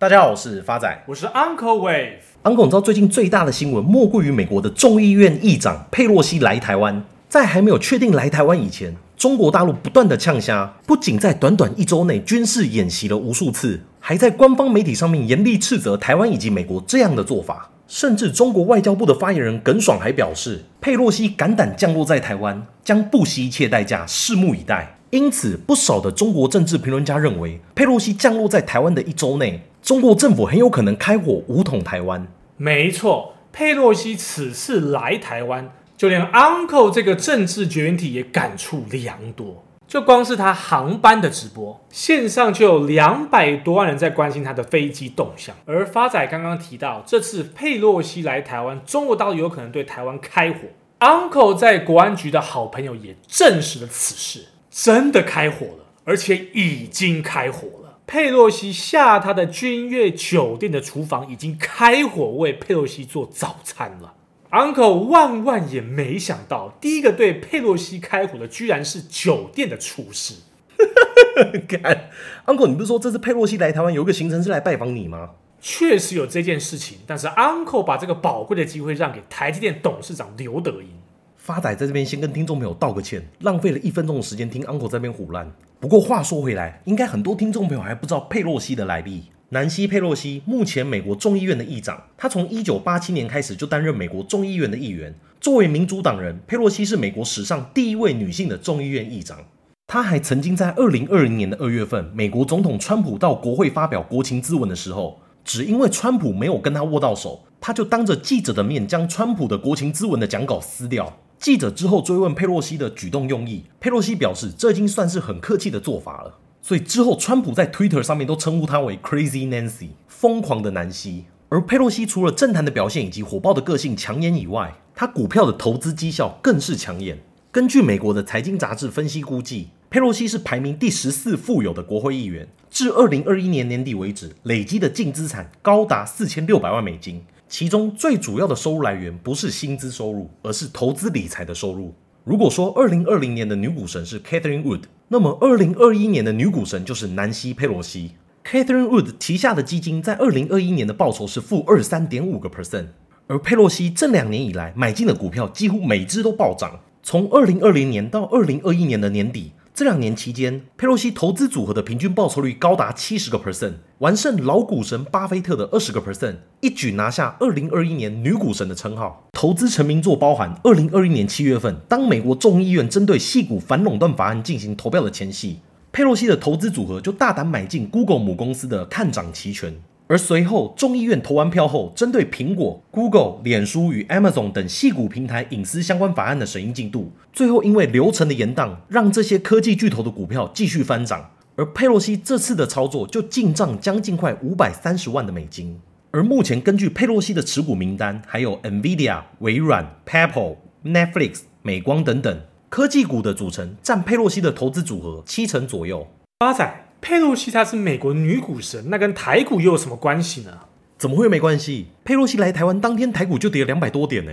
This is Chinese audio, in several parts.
大家好，我是发仔，我是 Uncle Wave。Uncle，你知道最近最大的新闻莫过于美国的众议院议长佩洛西来台湾。在还没有确定来台湾以前，中国大陆不断的呛虾，不仅在短短一周内军事演习了无数次，还在官方媒体上面严厉斥责台湾以及美国这样的做法。甚至中国外交部的发言人耿爽还表示，佩洛西敢胆降落在台湾，将不惜一切代价，拭目以待。因此，不少的中国政治评论家认为，佩洛西降落在台湾的一周内，中国政府很有可能开火武统台湾。没错，佩洛西此次来台湾，就连 Uncle 这个政治绝缘体也感触良多。就光是他航班的直播，线上就有两百多万人在关心他的飞机动向。而发仔刚刚提到，这次佩洛西来台湾，中国大陆有可能对台湾开火。Uncle 在国安局的好朋友也证实了此事。真的开火了，而且已经开火了。佩洛西下他的君悦酒店的厨房已经开火，为佩洛西做早餐了。Uncle 万万也没想到，第一个对佩洛西开火的居然是酒店的厨师。干，Uncle，你不是说这次佩洛西来台湾有一个行程是来拜访你吗？确实有这件事情，但是 Uncle 把这个宝贵的机会让给台积电董事长刘德音。发仔在这边先跟听众朋友道个歉，浪费了一分钟的时间听 Uncle 这边唬烂。不过话说回来，应该很多听众朋友还不知道佩洛西的来历。南希·佩洛西目前美国众议院的议长，他从一九八七年开始就担任美国众议院的议员。作为民主党人，佩洛西是美国史上第一位女性的众议院议长。她还曾经在二零二零年的二月份，美国总统川普到国会发表国情咨文的时候，只因为川普没有跟他握到手，他就当着记者的面将川普的国情咨文的讲稿撕掉。记者之后追问佩洛西的举动用意，佩洛西表示这已经算是很客气的做法了。所以之后，川普在 Twitter 上面都称呼她为 Crazy Nancy，疯狂的南希。而佩洛西除了政坛的表现以及火爆的个性抢眼以外，她股票的投资绩效更是抢眼。根据美国的财经杂志分析估计，佩洛西是排名第十四富有的国会议员，至二零二一年年底为止，累积的净资产高达四千六百万美金。其中最主要的收入来源不是薪资收入，而是投资理财的收入。如果说二零二零年的女股神是 Catherine Wood，那么二零二一年的女股神就是南希·佩洛西。Catherine Wood 旗下的基金在二零二一年的报酬是负二十三点五个 percent，而佩洛西这两年以来买进的股票几乎每只都暴涨，从二零二零年到二零二一年的年底。这两年期间，佩洛西投资组合的平均报酬率高达七十个 percent，完胜老股神巴菲特的二十个 percent，一举拿下二零二一年女股神的称号。投资成名作包含二零二一年七月份，当美国众议院针对矽谷反垄断法案进行投票的前夕，佩洛西的投资组合就大胆买进 Google 母公司的看涨期权。而随后，众议院投完票后，针对苹果、Google、脸书与 Amazon 等矽谷平台隐私相关法案的审议进度，最后因为流程的延宕，让这些科技巨头的股票继续翻涨。而佩洛西这次的操作就进账将近快五百三十万的美金。而目前根据佩洛西的持股名单，还有 NVIDIA、微软、Apple、Netflix、美光等等科技股的组成，占佩洛西的投资组合七成左右。八仔。佩洛西她是美国女股神，那跟台股又有什么关系呢？怎么会没关系？佩洛西来台湾当天，台股就跌了两百多点呢。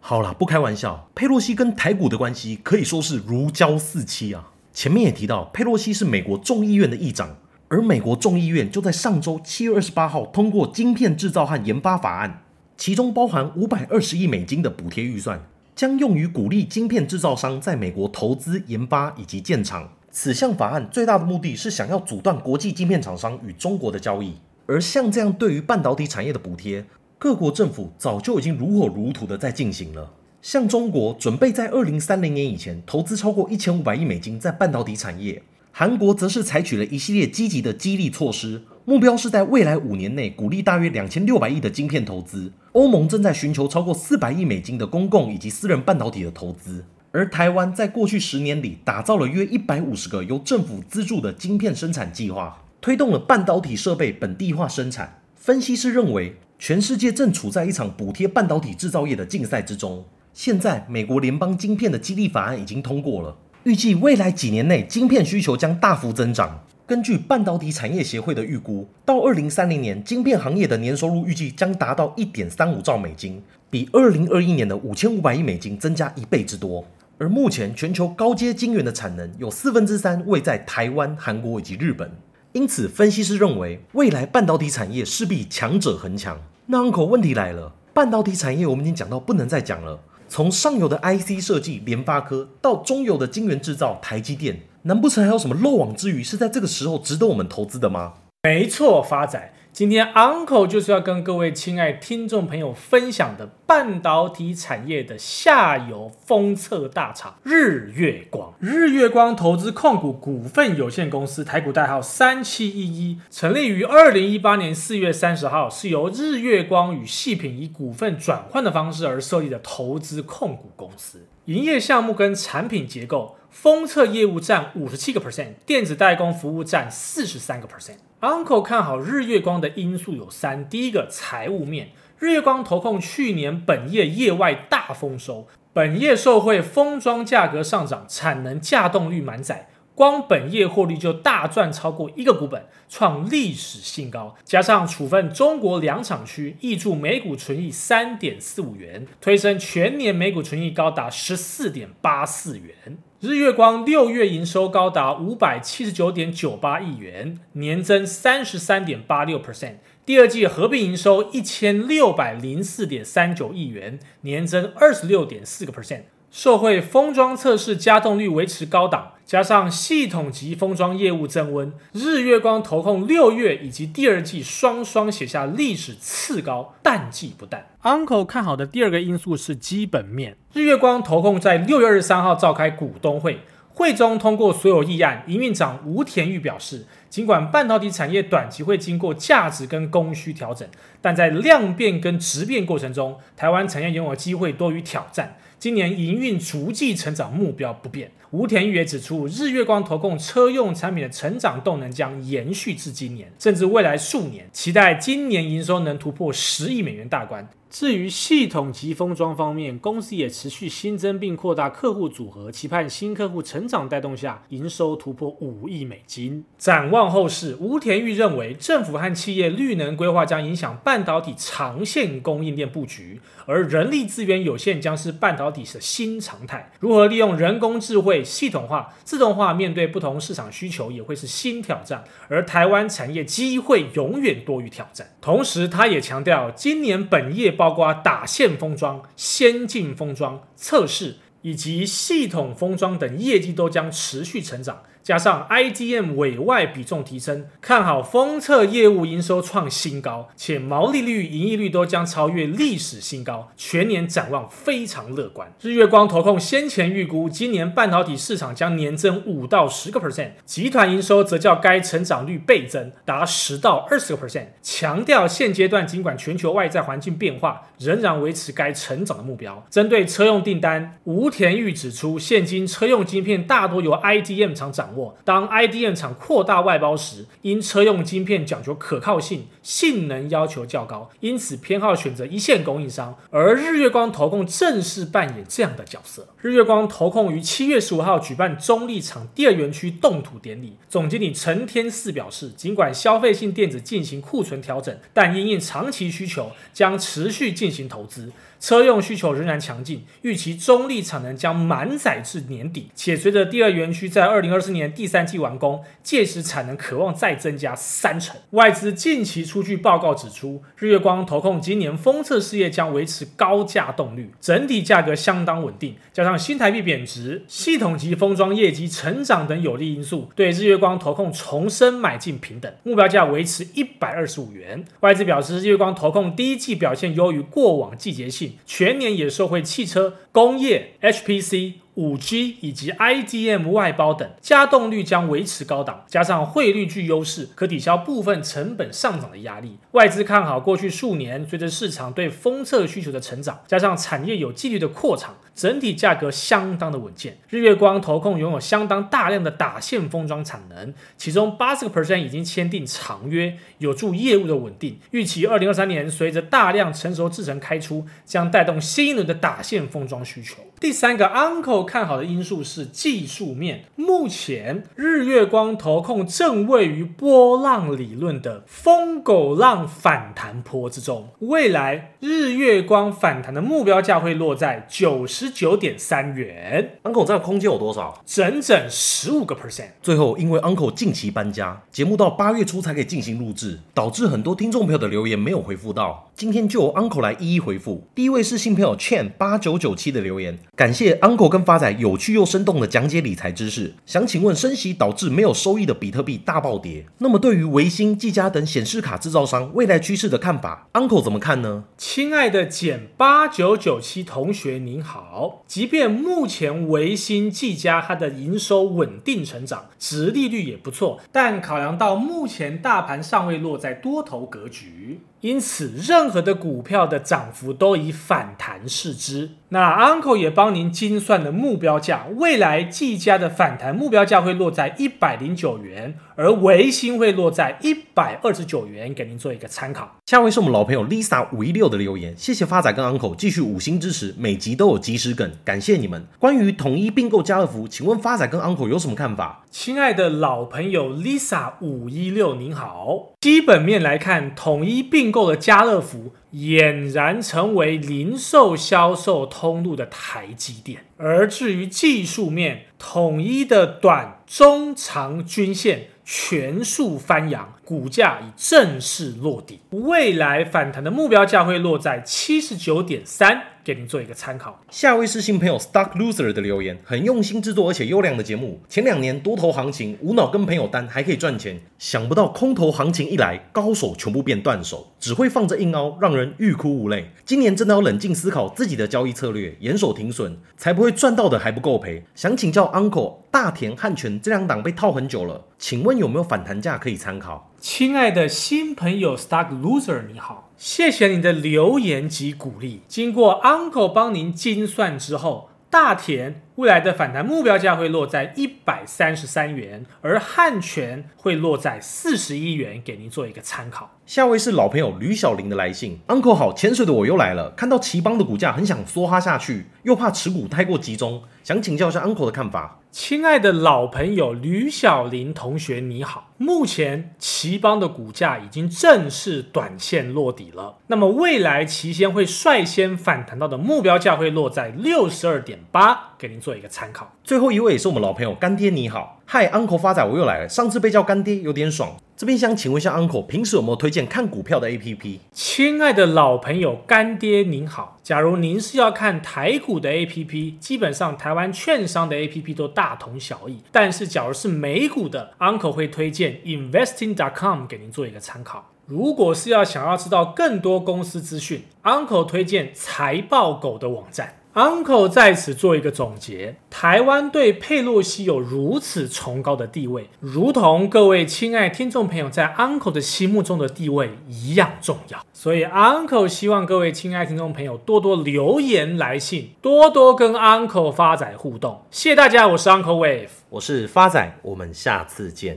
好啦，不开玩笑，佩洛西跟台股的关系可以说是如胶似漆啊。前面也提到，佩洛西是美国众议院的议长，而美国众议院就在上周七月二十八号通过晶片制造和研发法案，其中包含五百二十亿美金的补贴预算，将用于鼓励晶片制造商在美国投资研发以及建厂。此项法案最大的目的是想要阻断国际晶片厂商与中国的交易，而像这样对于半导体产业的补贴，各国政府早就已经如火如荼的在进行了。像中国准备在二零三零年以前投资超过一千五百亿美金在半导体产业，韩国则是采取了一系列积极的激励措施，目标是在未来五年内鼓励大约两千六百亿的晶片投资。欧盟正在寻求超过四百亿美金的公共以及私人半导体的投资。而台湾在过去十年里打造了约一百五十个由政府资助的晶片生产计划，推动了半导体设备本地化生产。分析师认为，全世界正处在一场补贴半导体制造业的竞赛之中。现在，美国联邦晶片的激励法案已经通过了，预计未来几年内晶片需求将大幅增长。根据半导体产业协会的预估，到二零三零年，晶片行业的年收入预计将达到一点三五兆美金，比二零二一年的五千五百亿美金增加一倍之多。而目前全球高阶晶圆的产能有四分之三位在台湾、韩国以及日本，因此分析师认为未来半导体产业势必强者恒强。那 Uncle 问题来了，半导体产业我们已经讲到不能再讲了，从上游的 IC 设计联发科到中游的晶圆制造台积电，难不成还有什么漏网之鱼是在这个时候值得我们投资的吗？没错，发仔。今天 Uncle 就是要跟各位亲爱听众朋友分享的半导体产业的下游封测大厂日月光。日月光投资控股股份有限公司台股代号三七一一，成立于二零一八年四月三十号，是由日月光与细品以股份转换的方式而设立的投资控股公司。营业项目跟产品结构，封测业务占五十七个 percent，电子代工服务占四十三个 percent。Uncle 看好日月光的因素有三：第一个，财务面，日月光投控去年本业业外大丰收，本业受惠封装价格上涨，产能稼动率满载。光本业获利就大赚超过一个股本，创历史新高。加上处分中国两厂区，挹注每股纯益三点四五元，推升全年每股纯益高达十四点八四元。日月光六月营收高达五百七十九点九八亿元，年增三十三点八六 percent。第二季合并营收一千六百零四点三九亿元，年增二十六点四个 percent。受惠封装测试加动率维持高档，加上系统级封装业务增温，日月光投控六月以及第二季双双写下历史次高，淡季不淡。Uncle 看好的第二个因素是基本面，日月光投控在六月二十三号召开股东会，会中通过所有议案。营运长吴田玉表示，尽管半导体产业短期会经过价值跟供需调整，但在量变跟质变过程中，台湾产业拥有机会多于挑战。今年营运逐季成长目标不变。吴田玉也指出，日月光投控车用产品的成长动能将延续至今年，甚至未来数年。期待今年营收能突破十亿美元大关。至于系统级封装方面，公司也持续新增并扩大客户组合，期盼新客户成长带动下，营收突破五亿美金。展望后市，吴田玉认为，政府和企业绿能规划将影响半导体长线供应链布局，而人力资源有限将是半导体的新常态。如何利用人工智慧、系统化、自动化面对不同市场需求，也会是新挑战。而台湾产业机会永远多于挑战。同时，他也强调，今年本业报包括打线封装、先进封装、测试以及系统封装等业绩都将持续成长。加上 IDM 委外比重提升，看好封测业务营收创新高，且毛利率、盈利率都将超越历史新高，全年展望非常乐观。日月光投控先前预估，今年半导体市场将年增五到十个 percent，集团营收则较该成长率倍增，达十到二十个 percent。强调现阶段尽管全球外在环境变化，仍然维持该成长的目标。针对车用订单，吴田玉指出，现今车用晶片大多由 IDM 厂掌握。当 IDM 厂扩大外包时，因车用晶片讲究可靠性、性能要求较高，因此偏好选择一线供应商。而日月光投控正式扮演这样的角色。日月光投控于七月十五号举办中立厂第二园区动土典礼，总经理陈天赐表示，尽管消费性电子进行库存调整，但因应长期需求，将持续进行投资。车用需求仍然强劲，预期中立产能将满载至年底，且随着第二园区在二零二四年第三季完工，届时产能可望再增加三成。外资近期出具报告指出，日月光投控今年封测事业将维持高价动率，整体价格相当稳定，加上新台币贬值、系统级封装业绩成长等有利因素，对日月光投控重申买进平等，目标价维持一百二十五元。外资表示，日月光投控第一季表现优于过往季节性。全年也受惠汽车、工业、HPC。五 G 以及 IDM 外包等，加动率将维持高档，加上汇率具优势，可抵消部分成本上涨的压力。外资看好过去数年，随着市场对封测需求的成长，加上产业有纪律的扩厂，整体价格相当的稳健。日月光投控拥有相当大量的打线封装产能，其中八十个 percent 已经签订长约，有助业务的稳定。预期二零二三年随着大量成熟制程开出，将带动新一轮的打线封装需求。第三个 Uncle。看好的因素是技术面。目前日月光投控正位于波浪理论的疯狗浪反弹坡之中，未来日月光反弹的目标价会落在九十九点三元。Uncle 这样空间有多少？整整十五个 percent。最后，因为 Uncle 近期搬家，节目到八月初才可以进行录制，导致很多听众朋友的留言没有回复到。今天就由 Uncle 来一一回复。第一位是新朋友 Chen 八九九七的留言，感谢 Uncle 跟发仔有趣又生动的讲解理财知识。想请问，升息导致没有收益的比特币大暴跌，那么对于微星、技嘉等显示卡制造商未来趋势的看法，Uncle 怎么看呢？亲爱的简八九九七同学您好，即便目前微星、技嘉它的营收稳定成长，殖利率也不错，但考量到目前大盘尚未落在多头格局。因此，任何的股票的涨幅都以反弹视之。那 Uncle 也帮您精算了目标价，未来季家的反弹目标价会落在一百零九元，而微星会落在一百二十九元，给您做一个参考。下位是我们老朋友 Lisa 五一六的留言，谢谢发仔跟 Uncle 继续五星支持，每集都有及时梗，感谢你们。关于统一并购家乐福，请问发仔跟 Uncle 有什么看法？亲爱的老朋友 Lisa 五一六您好，基本面来看，统一并购的家乐福。俨然成为零售销售通路的台积电，而至于技术面，统一的短、中、长均线全数翻扬，股价已正式落地，未来反弹的目标价会落在七十九点三。给您做一个参考。下位是新朋友 Stock Loser 的留言，很用心制作而且优良的节目。前两年多头行情，无脑跟朋友单还可以赚钱，想不到空头行情一来，高手全部变断手，只会放着硬凹，让人欲哭无泪。今年真的要冷静思考自己的交易策略，严守停损，才不会赚到的还不够赔。想请教 Uncle，大田汉泉这两档被套很久了，请问有没有反弹价可以参考？亲爱的新朋友 Stock Loser，你好。谢谢你的留言及鼓励。经过 Uncle 帮您精算之后，大田未来的反弹目标价会落在一百三十三元，而汉泉会落在四十一元，给您做一个参考。下位是老朋友吕小玲的来信，Uncle 好，潜水的我又来了。看到頎邦的股价很想梭哈下去，又怕持股太过集中，想请教一下 Uncle 的看法。亲爱的老朋友吕小林同学，你好。目前奇邦的股价已经正式短线落底了，那么未来奇先会率先反弹到的目标价会落在六十二点八，给您做一个参考。最后一位也是我们老朋友干爹，你好。嗨，Uncle 发仔，我又来了。上次被叫干爹有点爽，这边想请问一下 Uncle，平时有没有推荐看股票的 APP？亲爱的老朋友干爹您好，假如您是要看台股的 APP，基本上台湾券商的 APP 都大同小异。但是假如是美股的，Uncle 会推荐 Investing.com 给您做一个参考。如果是要想要知道更多公司资讯，Uncle 推荐财报狗的网站。Uncle 在此做一个总结：台湾对佩洛西有如此崇高的地位，如同各位亲爱听众朋友在 Uncle 的心目中的地位一样重要。所以，Uncle 希望各位亲爱听众朋友多多留言来信，多多跟 Uncle 发仔互动。谢谢大家，我是 Uncle Wave，我是发仔，我们下次见。